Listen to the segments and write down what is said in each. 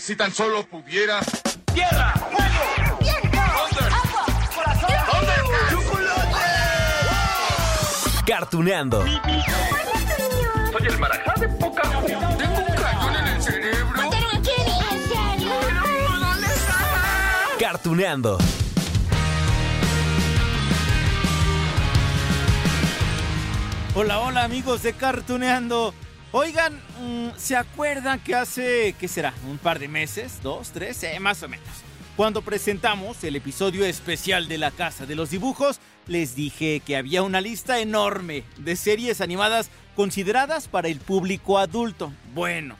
Si tan solo pudiera. ¡Tierra! ¡Fuego! ¡Viento! ¡Agua! ¡Corazón! ¿Dónde? Cartuneando. Soy el marajá de poca. Tengo un cañón en el cerebro. ¿Mataron a Kenny? ¿En serio? ¿Dónde está? Cartuneando. Hola, hola amigos de Cartuneando. Oigan, mm, ¿se acuerdan que hace, qué será, un par de meses, dos, tres, eh, más o menos? Cuando presentamos el episodio especial de la Casa de los Dibujos, les dije que había una lista enorme de series animadas consideradas para el público adulto. Bueno,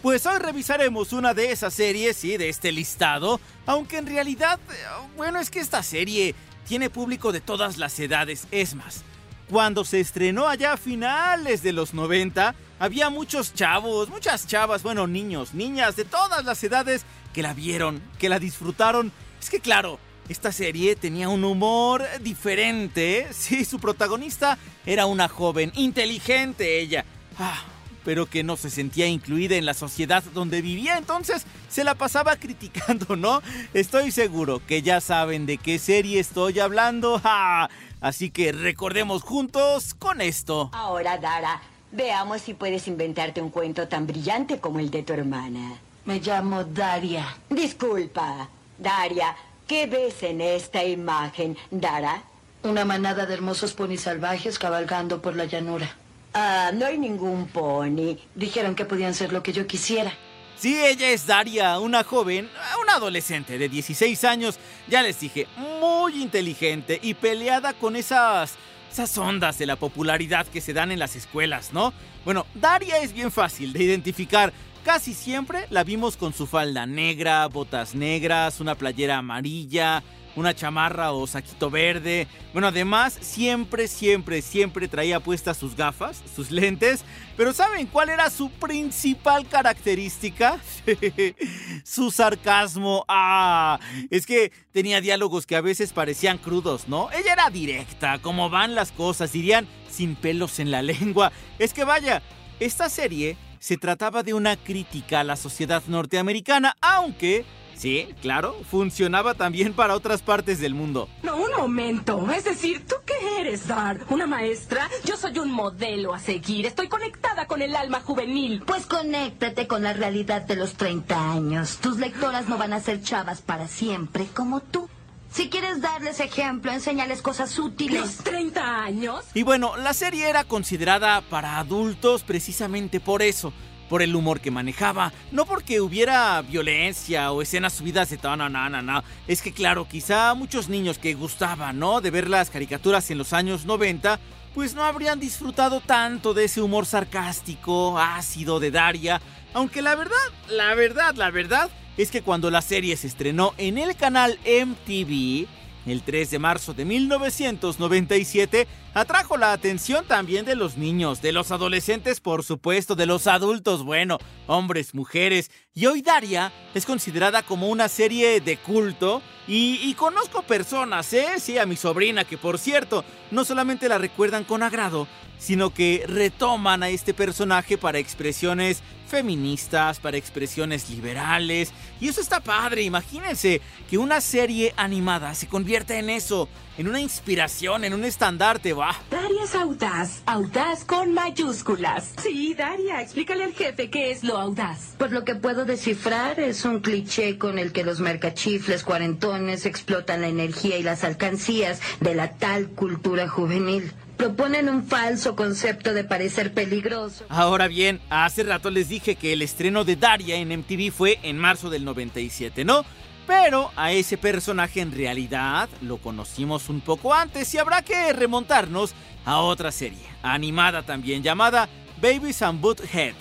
pues hoy revisaremos una de esas series, sí, de este listado, aunque en realidad, eh, bueno, es que esta serie tiene público de todas las edades, es más. Cuando se estrenó allá a finales de los 90, había muchos chavos, muchas chavas, bueno, niños, niñas de todas las edades que la vieron, que la disfrutaron. Es que claro, esta serie tenía un humor diferente. Sí, su protagonista era una joven, inteligente ella. Ah, pero que no se sentía incluida en la sociedad donde vivía, entonces se la pasaba criticando, ¿no? Estoy seguro que ya saben de qué serie estoy hablando. ¡Ah! Así que recordemos juntos con esto. Ahora, Dara, veamos si puedes inventarte un cuento tan brillante como el de tu hermana. Me llamo Daria. Disculpa, Daria, ¿qué ves en esta imagen, Dara? Una manada de hermosos ponis salvajes cabalgando por la llanura. Ah, no hay ningún pony. Dijeron que podían ser lo que yo quisiera. Sí, ella es Daria, una joven, una adolescente de 16 años, ya les dije, muy inteligente y peleada con esas, esas ondas de la popularidad que se dan en las escuelas, ¿no? Bueno, Daria es bien fácil de identificar. Casi siempre la vimos con su falda negra, botas negras, una playera amarilla, una chamarra o saquito verde. Bueno, además, siempre, siempre, siempre traía puestas sus gafas, sus lentes. Pero ¿saben cuál era su principal característica? su sarcasmo. Ah, es que tenía diálogos que a veces parecían crudos, ¿no? Ella era directa, como van las cosas, dirían sin pelos en la lengua. Es que vaya, esta serie se trataba de una crítica a la sociedad norteamericana, aunque Sí, claro, funcionaba también para otras partes del mundo. No, un momento. Es decir, ¿tú qué eres, Dar? ¿Una maestra? Yo soy un modelo a seguir. Estoy conectada con el alma juvenil. Pues conéctate con la realidad de los 30 años. Tus lectoras no van a ser chavas para siempre como tú. Si quieres darles ejemplo, enséñales cosas útiles. ¿Los 30 años? Y bueno, la serie era considerada para adultos precisamente por eso por el humor que manejaba, no porque hubiera violencia o escenas subidas de tono, no, no, no. Es que claro, quizá muchos niños que gustaban, ¿no? De ver las caricaturas en los años 90, pues no habrían disfrutado tanto de ese humor sarcástico, ácido de Daria, aunque la verdad, la verdad, la verdad es que cuando la serie se estrenó en el canal MTV, el 3 de marzo de 1997, atrajo la atención también de los niños, de los adolescentes, por supuesto, de los adultos, bueno, hombres, mujeres. Y hoy Daria es considerada como una serie de culto. Y, y, conozco personas, ¿eh? Sí, a mi sobrina, que por cierto, no solamente la recuerdan con agrado, sino que retoman a este personaje para expresiones feministas, para expresiones liberales. Y eso está padre, imagínense que una serie animada se convierta en eso, en una inspiración, en un estandarte, va. Daria es audaz, audaz con mayúsculas. Sí, Daria, explícale al jefe qué es lo audaz. Pues lo que puedo descifrar es un cliché con el que los mercachifles cuarentones explotan la energía y las alcancías de la tal cultura juvenil proponen un falso concepto de parecer peligroso. Ahora bien, hace rato les dije que el estreno de Daria en MTV fue en marzo del 97, ¿no? Pero a ese personaje en realidad lo conocimos un poco antes y habrá que remontarnos a otra serie, animada también, llamada Babies and Butthead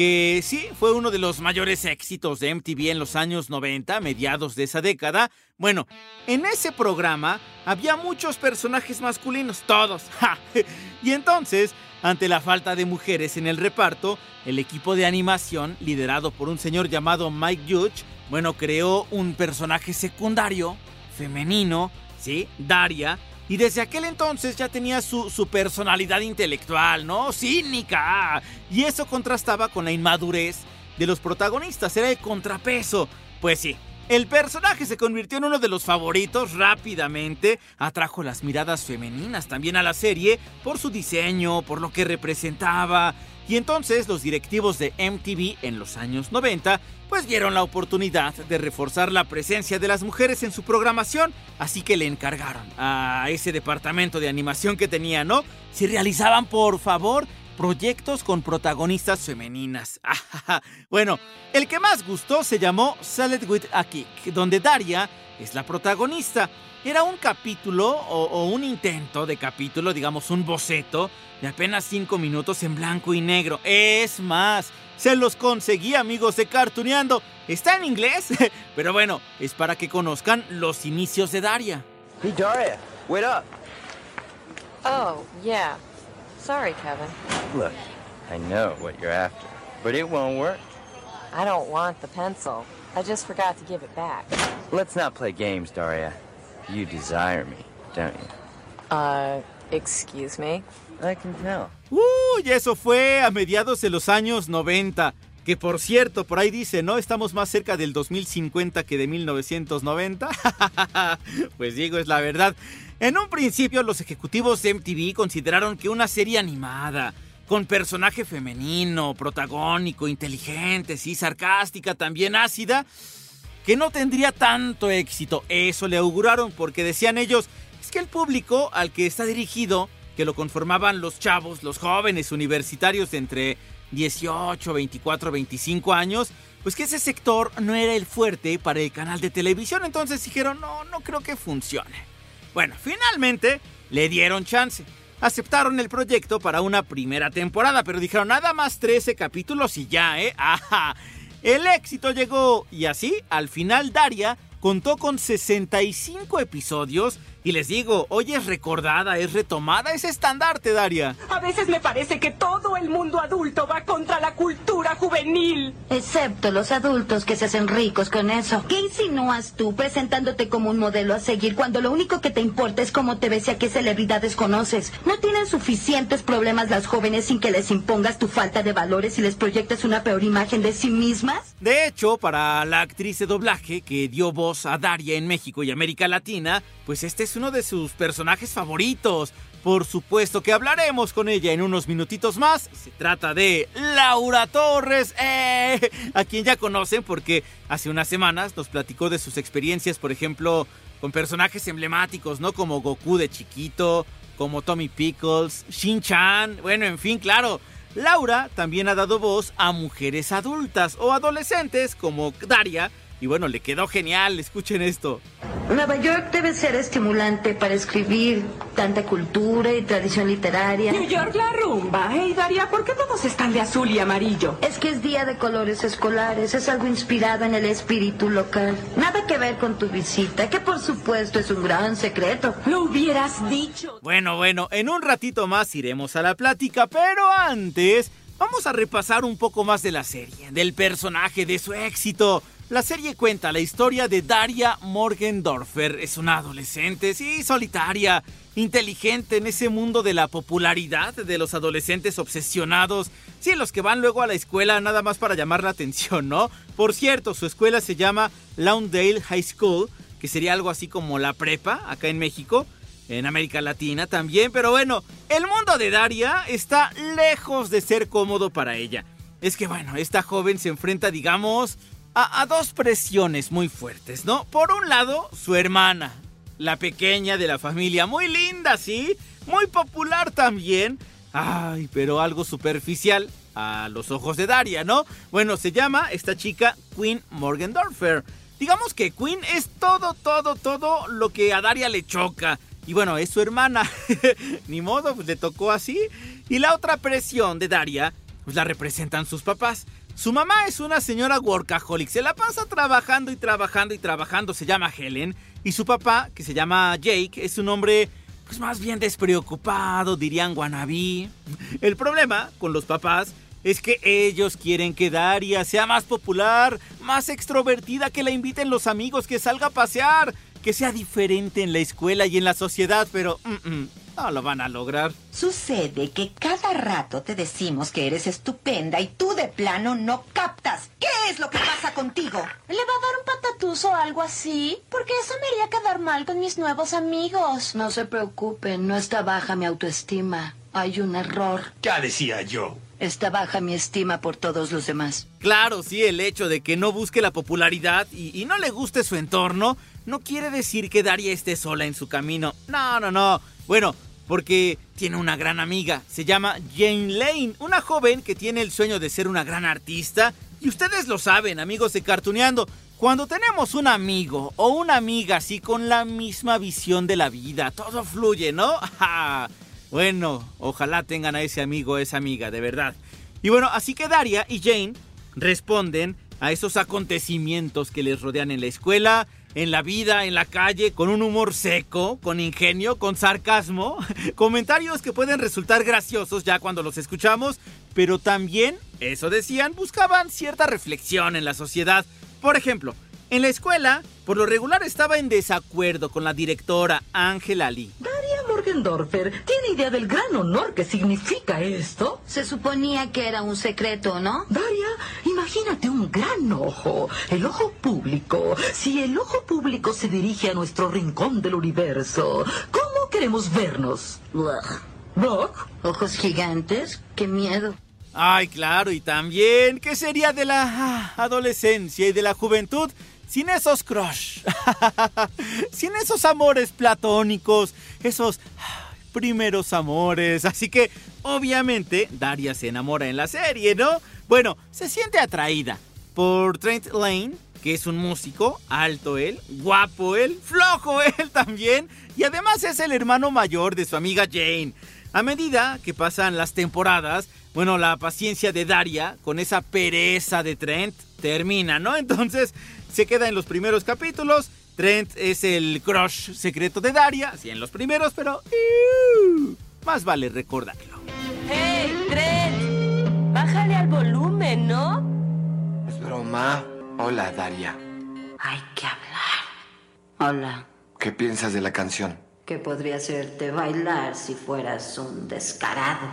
que sí fue uno de los mayores éxitos de MTV en los años 90, mediados de esa década. Bueno, en ese programa había muchos personajes masculinos, todos. Y entonces, ante la falta de mujeres en el reparto, el equipo de animación, liderado por un señor llamado Mike Judge, bueno, creó un personaje secundario, femenino, ¿sí? Daria, y desde aquel entonces ya tenía su, su, personalidad intelectual, ¿no? Cínica. Y eso contrastaba con la inmadurez de los protagonistas. Era el contrapeso. Pues sí, el personaje se convirtió en uno de los favoritos rápidamente. Atrajo las miradas femeninas también a la serie por su diseño, por lo que representaba. Y entonces los directivos de MTV en los años 90 pues vieron la oportunidad de reforzar la presencia de las mujeres en su programación, así que le encargaron a ese departamento de animación que tenía, ¿no? Si realizaban, por favor, proyectos con protagonistas femeninas. bueno, el que más gustó se llamó Salad with a Kick, donde Daria es la protagonista. Era un capítulo o, o, un intento de capítulo, digamos un boceto, de apenas 5 minutos en blanco y negro. Es más, se los conseguí amigos de Cartuneando. Está en inglés, pero bueno, es para que conozcan los inicios de Daria. Hey Daria, wait up. Oh, yeah. Sorry, Kevin. Look, I know what you're after, but it won't work. I don't want the pencil. I just forgot to give it back. Let's not play games, Daria. You desire me, don't you? Uh, excuse me? I can tell. Uy, eso fue a mediados de los años 90. Que por cierto, por ahí dice, ¿no? Estamos más cerca del 2050 que de 1990. pues digo, es la verdad. En un principio, los ejecutivos de MTV consideraron que una serie animada, con personaje femenino, protagónico, inteligente, sí, sarcástica, también ácida, que no tendría tanto éxito. Eso le auguraron porque decían ellos, es que el público al que está dirigido, que lo conformaban los chavos, los jóvenes universitarios de entre 18, 24, 25 años, pues que ese sector no era el fuerte para el canal de televisión. Entonces dijeron, no, no creo que funcione. Bueno, finalmente le dieron chance. Aceptaron el proyecto para una primera temporada, pero dijeron nada más 13 capítulos y ya, ¿eh? ¡Ajá! El éxito llegó y así, al final Daria contó con 65 episodios y les digo, hoy es recordada, es retomada, es estandarte, Daria. A veces me parece que todo el mundo adulto va contra la cultura juvenil. Excepto los adultos que se hacen ricos con eso. ¿Qué insinúas tú presentándote como un modelo a seguir cuando lo único que te importa es cómo te ves y a qué celebridades conoces? ¿No tienen suficientes problemas las jóvenes sin que les impongas tu falta de valores y les proyectes una peor imagen de sí mismas? De hecho, para la actriz de doblaje que dio voz a Daria en México y América Latina, pues este es uno de sus personajes favoritos. Por supuesto que hablaremos con ella en unos minutitos más. Se trata de Laura Torres, eh, a quien ya conocen porque hace unas semanas nos platicó de sus experiencias, por ejemplo, con personajes emblemáticos, ¿no? Como Goku de chiquito, como Tommy Pickles, Shin-Chan, bueno, en fin, claro. Laura también ha dado voz a mujeres adultas o adolescentes como Daria, y bueno, le quedó genial, escuchen esto. Nueva York debe ser estimulante para escribir tanta cultura y tradición literaria. New York la rumba. Hey, Daria, ¿por qué todos están de azul y amarillo? Es que es día de colores escolares, es algo inspirado en el espíritu local. Nada que ver con tu visita, que por supuesto es un gran secreto. Lo hubieras dicho. Bueno, bueno, en un ratito más iremos a la plática, pero antes vamos a repasar un poco más de la serie, del personaje, de su éxito. La serie cuenta la historia de Daria Morgendorfer. Es una adolescente, sí, solitaria, inteligente en ese mundo de la popularidad de los adolescentes obsesionados. Sí, los que van luego a la escuela nada más para llamar la atención, ¿no? Por cierto, su escuela se llama Lawndale High School, que sería algo así como la prepa acá en México. En América Latina también, pero bueno, el mundo de Daria está lejos de ser cómodo para ella. Es que bueno, esta joven se enfrenta, digamos, a, dos presiones muy fuertes, ¿no? Por un lado, su hermana, la pequeña de la familia, muy linda, ¿sí? Muy popular también. Ay, pero algo superficial a los ojos de Daria, ¿no? Bueno, se llama esta chica Queen Morgendorfer. Digamos que Queen es todo, todo, todo lo que a Daria le choca. Y bueno, es su hermana. Ni modo, pues le tocó así. Y la otra presión de Daria pues la representan sus papás. Su mamá es una señora workaholic, se la pasa trabajando y trabajando y trabajando, se llama Helen, y su papá, que se llama Jake, es un hombre pues más bien despreocupado, dirían wannabe. El problema con los papás es que ellos quieren que Daria sea más popular, más extrovertida, que la inviten los amigos, que salga a pasear, que sea diferente en la escuela y en la sociedad, pero mm, mm, no lo van a lograr. Sucede que cada rato te decimos que eres estupenda y tú de plano no captas. ¿Qué es lo que pasa contigo? ¿Le va a dar un patatús o algo así? Porque eso me haría quedar mal con mis nuevos amigos. No se preocupen, no está baja mi autoestima. Hay un error. Ya decía yo. Está baja mi estima por todos los demás. Claro, sí, el hecho de que no busque la popularidad y, no le guste su entorno no quiere decir que Daria esté sola en su camino. No, no, no. Bueno, porque tiene una gran amiga. Se llama Jane Lane, una joven que tiene el sueño de ser una gran artista. Y ustedes lo saben, amigos de Cartuneando. Cuando tenemos un amigo o una amiga así con la misma visión de la vida, todo fluye, ¿no? bueno, ojalá tengan a ese amigo o esa amiga, de verdad. Y bueno, así que Daria y Jane responden a esos acontecimientos que les rodean en la escuela, en la vida, en la calle, con un humor seco, con ingenio, con sarcasmo, comentarios que pueden resultar graciosos ya cuando los escuchamos, pero también, eso decían, buscaban cierta reflexión en la sociedad. Por ejemplo, en la escuela, por lo regular estaba en desacuerdo con la directora Ángela Lee. Morgendorfer, ¿tiene idea del gran honor que significa esto? Se suponía que era un secreto, ¿no? Daria, imagínate un gran ojo, el ojo público. Si el ojo público se dirige a nuestro rincón del universo, ¿cómo queremos vernos? ¿Bug? Ojos gigantes, qué miedo. Ay, claro, y también, ¿qué sería de la ah, adolescencia y de la juventud sin esos crush? sin esos amores platónicos, esos primeros amores. Así que, obviamente, Daria se enamora en la serie, ¿no? Bueno, se siente atraída por Trent Lane, que es un músico, alto él, guapo él, flojo él también, y además es el hermano mayor de su amiga Jane. A medida que pasan las temporadas, bueno, la paciencia de Daria con esa pereza de Trent termina, ¿no? Entonces se queda en los primeros capítulos. Trent es el crush secreto de Daria, así en los primeros, pero más vale recordarlo. ¡Hey, Trent! Bájale al volumen, ¿no? Es broma. Hola, Daria. Hay que hablar. Hola. ¿Qué piensas de la canción? Que podría hacerte bailar si fueras un descarado.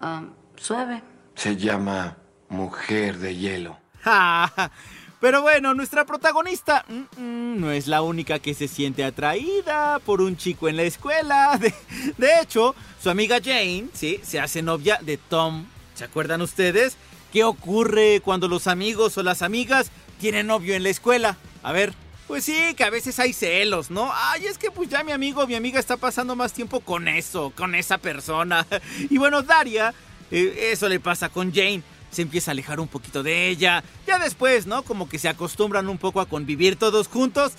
Ah, suave. Se llama Mujer de Hielo. Pero bueno, nuestra protagonista no es la única que se siente atraída por un chico en la escuela. De, de, hecho, su amiga Jane, sí, se hace novia de Tom. ¿Se acuerdan ustedes? ¿Qué ocurre cuando los amigos o las amigas tienen novio en la escuela? A ver, pues sí, que a veces hay celos, ¿no? Ay, es que pues ya mi amigo o mi amiga está pasando más tiempo con eso, con esa persona. Y bueno, Daria, eh, eso le pasa con Jane se empieza a alejar un poquito de ella. Ya después, ¿no? Como que se acostumbran un poco a convivir todos juntos.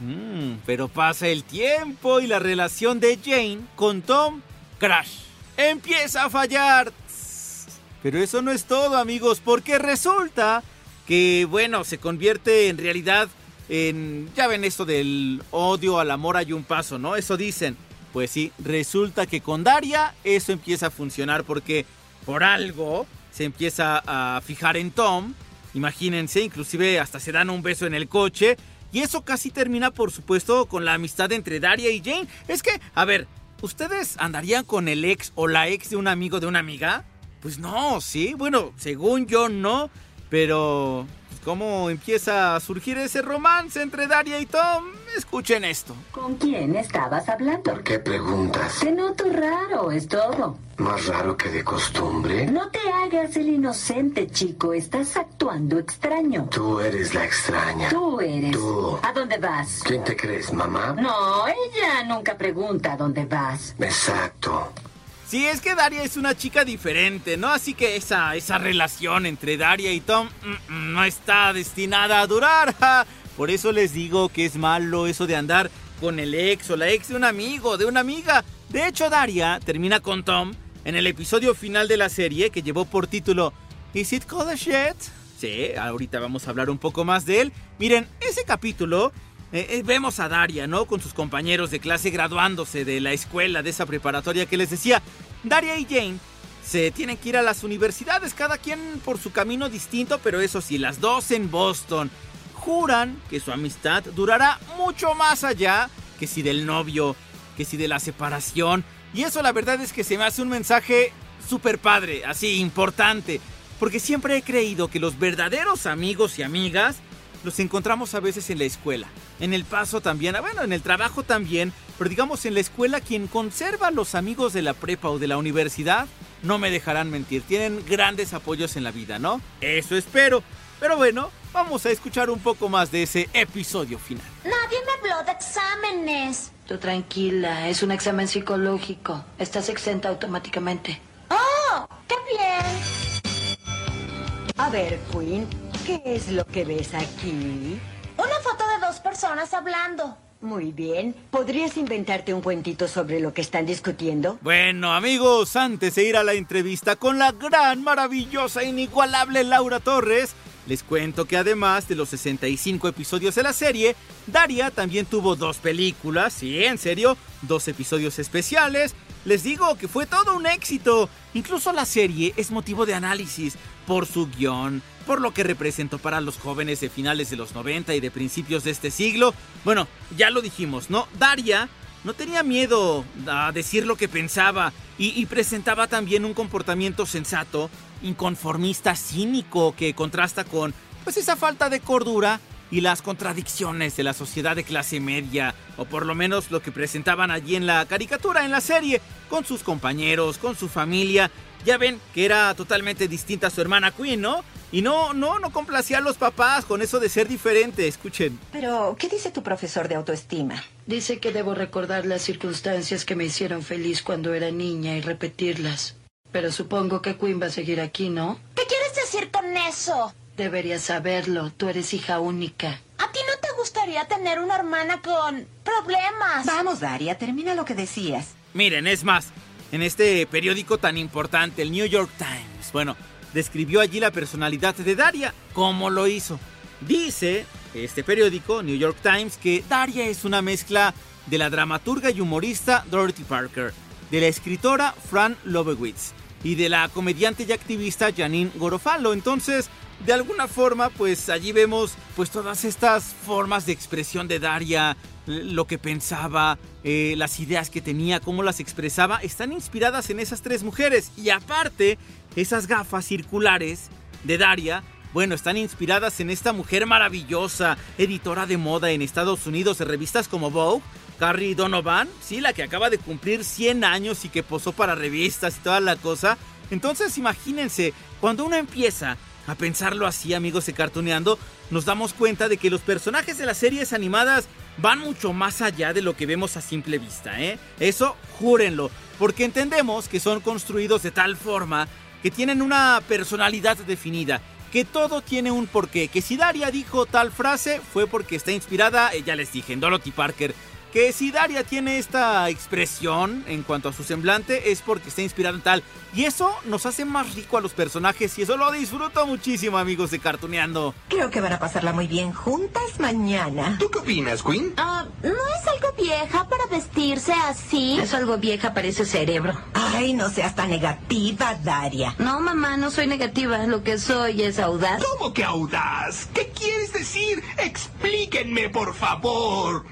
Mm, pero pasa el tiempo y la relación de Jane con Tom crash. Empieza a fallar. Pero eso no es todo, amigos, porque resulta que, bueno, se convierte en realidad en... Ya ven esto del odio al amor hay un paso, ¿no? Eso dicen. Pues sí, resulta que con Daria eso empieza a funcionar porque por algo se empieza a fijar en Tom. Imagínense, inclusive hasta se dan un beso en el coche. Y eso casi termina, por supuesto, con la amistad entre Daria y Jane. Es que, a ver, ¿ustedes andarían con el ex o la ex de un amigo de una amiga? Pues no, sí. Bueno, según yo no. Pero, ¿cómo empieza a surgir ese romance entre Daria y Tom? Escuchen esto. ¿Con quién estabas hablando? ¿Por qué preguntas? Te noto raro, es todo. Más raro que de costumbre. No te hagas el inocente, chico. Estás actuando extraño. Tú eres la extraña. Tú eres. Tú. ¿A dónde vas? ¿Quién te crees, mamá? No, ella nunca pregunta a dónde vas. Exacto. Sí, es que Daria es una chica diferente, ¿no? Así que esa, esa relación entre Daria y Tom mm, mm, no está destinada a durar. Por eso les digo que es malo eso de andar con el ex o la ex de un amigo, de una amiga. De hecho, Daria termina con Tom en el episodio final de la serie que llevó por título ¿Is it a shit? Sí, ahorita vamos a hablar un poco más de él. Miren, ese capítulo eh, eh, vemos a Daria, ¿no? Con sus compañeros de clase graduándose de la escuela, de esa preparatoria que les decía. Daria y Jane se tienen que ir a las universidades, cada quien por su camino distinto, pero eso sí, las dos en Boston. Juran que su amistad durará mucho más allá que si del novio, que si de la separación. Y eso la verdad es que se me hace un mensaje súper padre, así importante. Porque siempre he creído que los verdaderos amigos y amigas los encontramos a veces en la escuela. En el paso también, ah, bueno, en el trabajo también. Pero digamos en la escuela quien conserva a los amigos de la prepa o de la universidad, no me dejarán mentir. Tienen grandes apoyos en la vida, ¿no? Eso espero. Pero bueno, vamos a escuchar un poco más de ese episodio final. Nadie me habló de exámenes. Tú tranquila, es un examen psicológico. Estás exenta automáticamente. ¡Oh! ¡Qué bien! A ver, Queen, ¿qué es lo que ves aquí? Una foto de dos personas hablando. Muy bien. ¿Podrías inventarte un cuentito sobre lo que están discutiendo? Bueno, amigos, antes de ir a la entrevista con la gran, maravillosa, inigualable Laura Torres, les cuento que además de los 65 episodios de la serie, Daria también tuvo dos películas, sí, en serio, dos episodios especiales. Les digo que fue todo un éxito. Incluso la serie es motivo de análisis por su guion, por lo que representó para los jóvenes de finales de los 90 y de principios de este siglo. Bueno, ya lo dijimos, ¿no? Daria no tenía miedo a decir lo que pensaba y, y, presentaba también un comportamiento sensato, inconformista, cínico, que contrasta con pues esa falta de cordura y las contradicciones de la sociedad de clase media, o por lo menos lo que presentaban allí en la caricatura, en la serie, con sus compañeros, con su familia. Ya ven que era totalmente distinta a su hermana Queen, ¿no? Y no, no, no complacía a los papás con eso de ser diferente, escuchen. Pero, ¿qué dice tu profesor de autoestima? Dice que debo recordar las circunstancias que me hicieron feliz cuando era niña y repetirlas. Pero supongo que Queen va a seguir aquí, ¿no? ¿Qué quieres decir con eso? Deberías saberlo, tú eres hija única. ¿A ti no te gustaría tener una hermana con problemas? Vamos, Daria, termina lo que decías. Miren, es más, en este periódico tan importante, el New York Times, bueno, describió allí la personalidad de Daria, cómo lo hizo. Dice este periódico, New York Times, que Daria es una mezcla de la dramaturga y humorista Dorothy Parker, de la escritora Fran Lovewitz y de la comediante y activista Janine Gorofalo. Entonces, de alguna forma, pues allí vemos pues todas estas formas de expresión de Daria, lo que pensaba, eh, las ideas que tenía, cómo las expresaba, están inspiradas en esas tres mujeres. Y aparte, esas gafas circulares de Daria, bueno, están inspiradas en esta mujer maravillosa, editora de moda en Estados Unidos de revistas como Vogue, Carrie Donovan, sí, la que acaba de cumplir 100 años y que posó para revistas y toda la cosa. Entonces, imagínense, cuando uno empieza a pensarlo así, amigos de Cartuneando, nos damos cuenta de que los personajes de las series animadas van mucho más allá de lo que vemos a simple vista, ¿eh? Eso, júrenlo, porque entendemos que son construidos de tal forma que tienen una personalidad definida, que todo tiene un porqué, que si Daria dijo tal frase fue porque está inspirada, eh, ya les dije, en Dorothy Parker, que si Daria tiene esta expresión en cuanto a su semblante es porque está inspirado en tal. Y eso nos hace más rico a los personajes y eso lo disfruto muchísimo, amigos de Cartuneando. Creo que van a pasarla muy bien juntas mañana. ¿Tú qué opinas, Queen? Ah, ¿no es algo vieja para vestirse así? Es algo vieja para ese cerebro. Ay, no seas tan negativa, Daria. No, mamá, no soy negativa. Lo que soy es audaz. ¿Cómo que audaz? ¿Qué quieres decir? Explíquenme, por favor.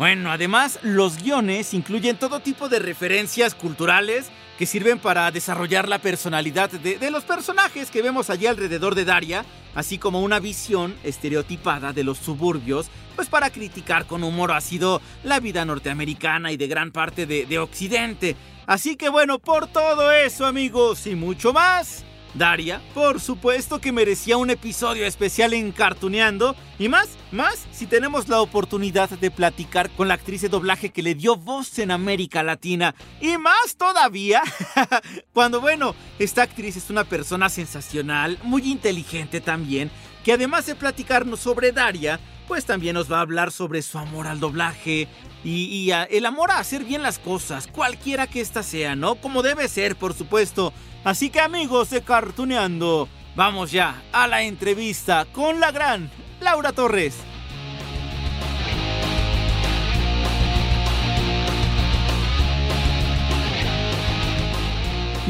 Bueno, además, los guiones incluyen todo tipo de referencias culturales que sirven para desarrollar la personalidad de, los personajes que vemos allí alrededor de Daria, así como una visión estereotipada de los suburbios, pues para criticar con humor ácido la vida norteamericana y de gran parte de, de Occidente. Así que bueno, por todo eso amigos y mucho más, Daria, por supuesto que merecía un episodio especial en Cartuneando. Y más, más, si tenemos la oportunidad de platicar con la actriz de doblaje que le dio voz en América Latina. Y más todavía, cuando, bueno, esta actriz es una persona sensacional, muy inteligente también, que además de platicarnos sobre Daria, pues también nos va a hablar sobre su amor al doblaje y, el amor a hacer bien las cosas, cualquiera que ésta sea, ¿no? Como debe ser, por supuesto. Así que amigos de Cartuneando, vamos ya a la entrevista con la gran Laura Torres.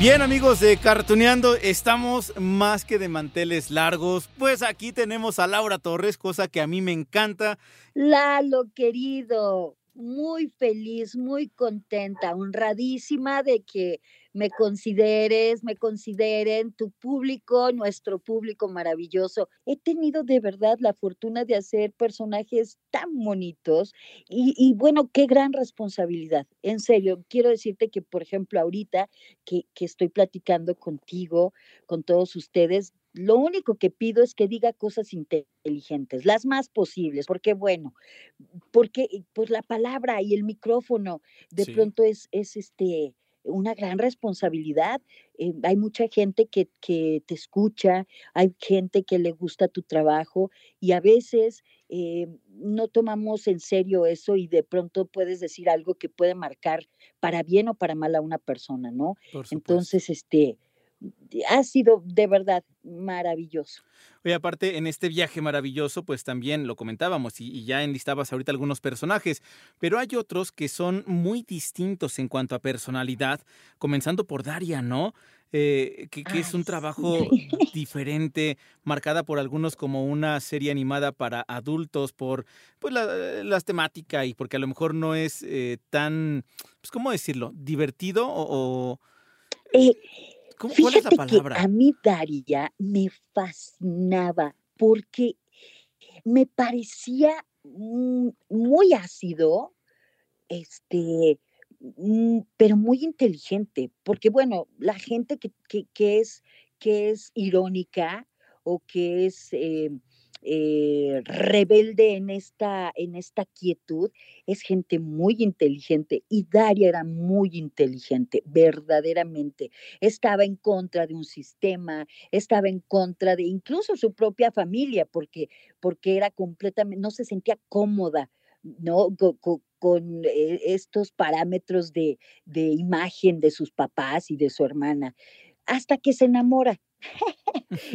Bien amigos de Cartuneando, estamos más que de manteles largos, pues aquí tenemos a Laura Torres, cosa que a mí me encanta. Lalo, querido, muy feliz, muy contenta, honradísima de que me consideres, me consideren tu público, nuestro público maravilloso. He tenido de verdad la fortuna de hacer personajes tan bonitos y, y bueno, qué gran responsabilidad. En serio, quiero decirte que, por ejemplo, ahorita que, que estoy platicando contigo, con todos ustedes, lo único que pido es que diga cosas inteligentes, las más posibles, porque bueno, porque pues la palabra y el micrófono de Sí. pronto es, es este una gran responsabilidad. Eh, hay mucha gente que, que te escucha, hay gente que le gusta tu trabajo y a veces eh, no tomamos en serio eso y de pronto puedes decir algo que puede marcar para bien o para mal a una persona, ¿no? Entonces, este, ha sido de verdad maravilloso. Oye, aparte, en este viaje maravilloso, pues también lo comentábamos y, y ya enlistabas ahorita algunos personajes, pero hay otros que son muy distintos en cuanto a personalidad, comenzando por Daria, ¿no? Eh, que, que es un trabajo diferente, marcada por algunos como una serie animada para adultos, por pues la, las temáticas y porque a lo mejor no es eh, tan, pues, ¿cómo decirlo? Divertido o... o- Eh, ¿Cómo- ¿Cuál es la Fíjate palabra? que a mí Daria me fascinaba porque me parecía mm, muy ácido, este, mm, pero muy inteligente, porque bueno, la gente que, que- que es, que es irónica o que es eh, eh, rebelde en esta, en esta quietud, es gente muy inteligente y Daria era muy inteligente, verdaderamente. Estaba en contra de un sistema, estaba en contra de incluso su propia familia, porque, porque era completamente, no se sentía cómoda, ¿no? Co- co- Con, eh, estos parámetros de, de imagen de sus papás y de su hermana, hasta que se enamora.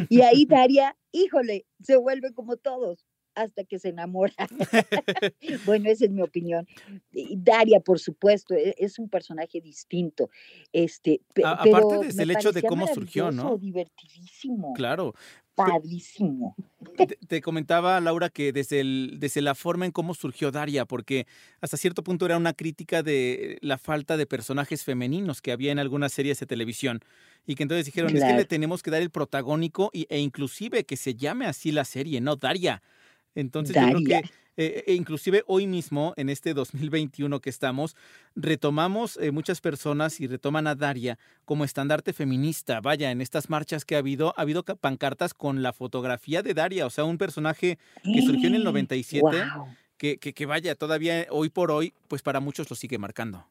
Y ahí Daria, híjole, se vuelve como todos hasta que se enamora. bueno, esa es mi opinión. Daria, por supuesto, e- es un personaje distinto. Este, A- pero aparte desde el hecho de cómo surgió, ¿no? Divertidísimo. Claro. Padrísimo. Te, te comentaba, Laura, que desde, el, desde la forma en cómo surgió Daria, porque hasta cierto punto era una crítica de la falta de personajes femeninos que había en algunas series de televisión. Y que entonces dijeron, es que le tenemos que dar el protagónico y- e inclusive que se llame así la serie, no Daria. Entonces yo creo Daria. que eh, e inclusive hoy mismo, en este 2021 que estamos, retomamos eh, muchas personas y retoman a Daria como estandarte feminista. Vaya, en estas marchas que ha habido, ha habido ca- pancartas con la fotografía de Daria, o sea, un personaje que surgió en el 97, Guau. que, que, que vaya, todavía hoy por hoy, pues para muchos lo sigue marcando.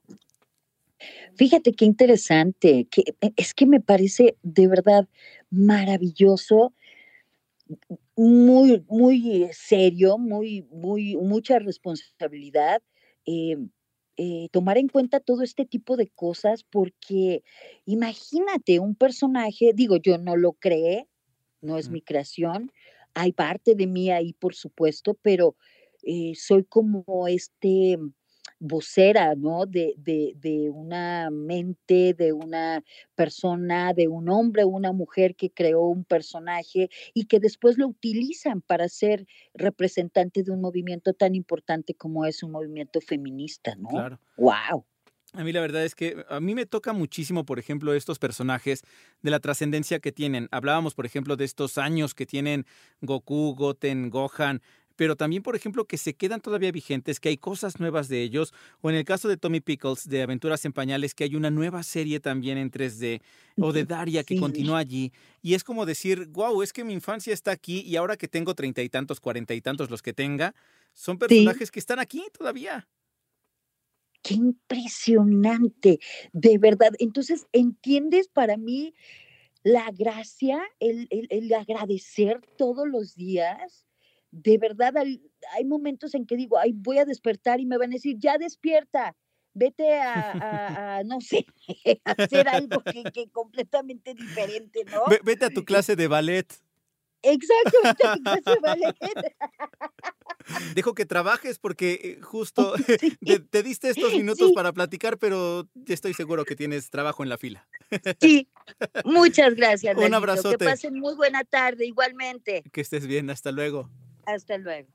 Fíjate qué interesante, que e, es que me parece de verdad maravilloso, muy, muy eh, serio, muy, muy, mucha responsabilidad, eh, eh, tomar en cuenta todo este tipo de cosas, porque imagínate un personaje, digo, yo no lo creé, no es mi creación, hay parte de mí ahí, por supuesto, pero eh, soy como este vocera, ¿no? De, de, de una mente, de una persona, de un hombre una mujer que creó un personaje y que después lo utilizan para ser representante de un movimiento tan importante como es un movimiento feminista, ¿no? Claro. ¡Wow! A mí la verdad es que a mí me toca muchísimo, por ejemplo, estos personajes de la trascendencia que tienen. Hablábamos, por ejemplo, de estos años que tienen Goku, Goten, Gohan, pero también, por ejemplo, que se quedan todavía vigentes, que hay cosas nuevas de ellos, o en el caso de Tommy Pickles, de Aventuras en Pañales, que hay una nueva serie también en 3D, o de Daria, que Sí. continúa allí, y es como decir, wow, es que mi infancia está aquí, y ahora que tengo treinta y tantos, cuarenta y tantos, los que tenga, son personajes que están aquí todavía. Qué impresionante, de verdad. Entonces, ¿entiendes para mí la gracia, el, el- el agradecer todos los días de verdad hay, hay momentos en que digo, ay, voy a despertar y me van a decir, ya despierta, vete a, a, no sé, a hacer algo que, que completamente diferente, ¿no? Vete a tu clase de ballet. Exacto, vete a tu clase de ballet. Dejo que trabajes porque eh, justo te, te, diste estos minutos sí. para platicar, pero estoy seguro que tienes trabajo en la fila. Sí, muchas gracias. Un abrazo. Que pasen muy buena tarde, igualmente. Que estés bien, hasta luego. Hasta luego.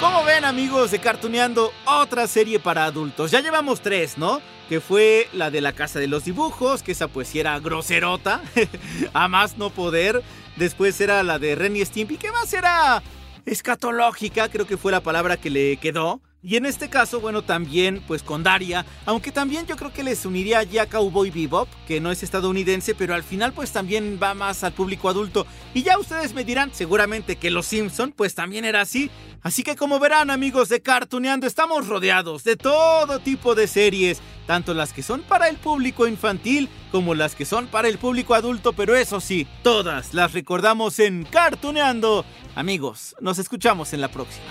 Como ven amigos de Cartuneando, otra serie para adultos. Ya llevamos tres, ¿no? Que fue la de la Casa de los Dibujos, que esa pues era groserota, a más no poder. Después era la de Ren y Stimpy, que más era escatológica, creo que fue la palabra que le quedó. Y en este caso, bueno, también pues con Daria, aunque también yo creo que les uniría ya Cowboy Bebop, que no es estadounidense, pero al final pues también va más al público adulto. Y ya ustedes me dirán seguramente que Los Simpson pues también era así. Así que como verán amigos de Cartuneando, estamos rodeados de todo tipo de series, tanto las que son para el público infantil como las que son para el público adulto, pero eso sí, todas las recordamos en Cartuneando. Amigos, nos escuchamos en la próxima.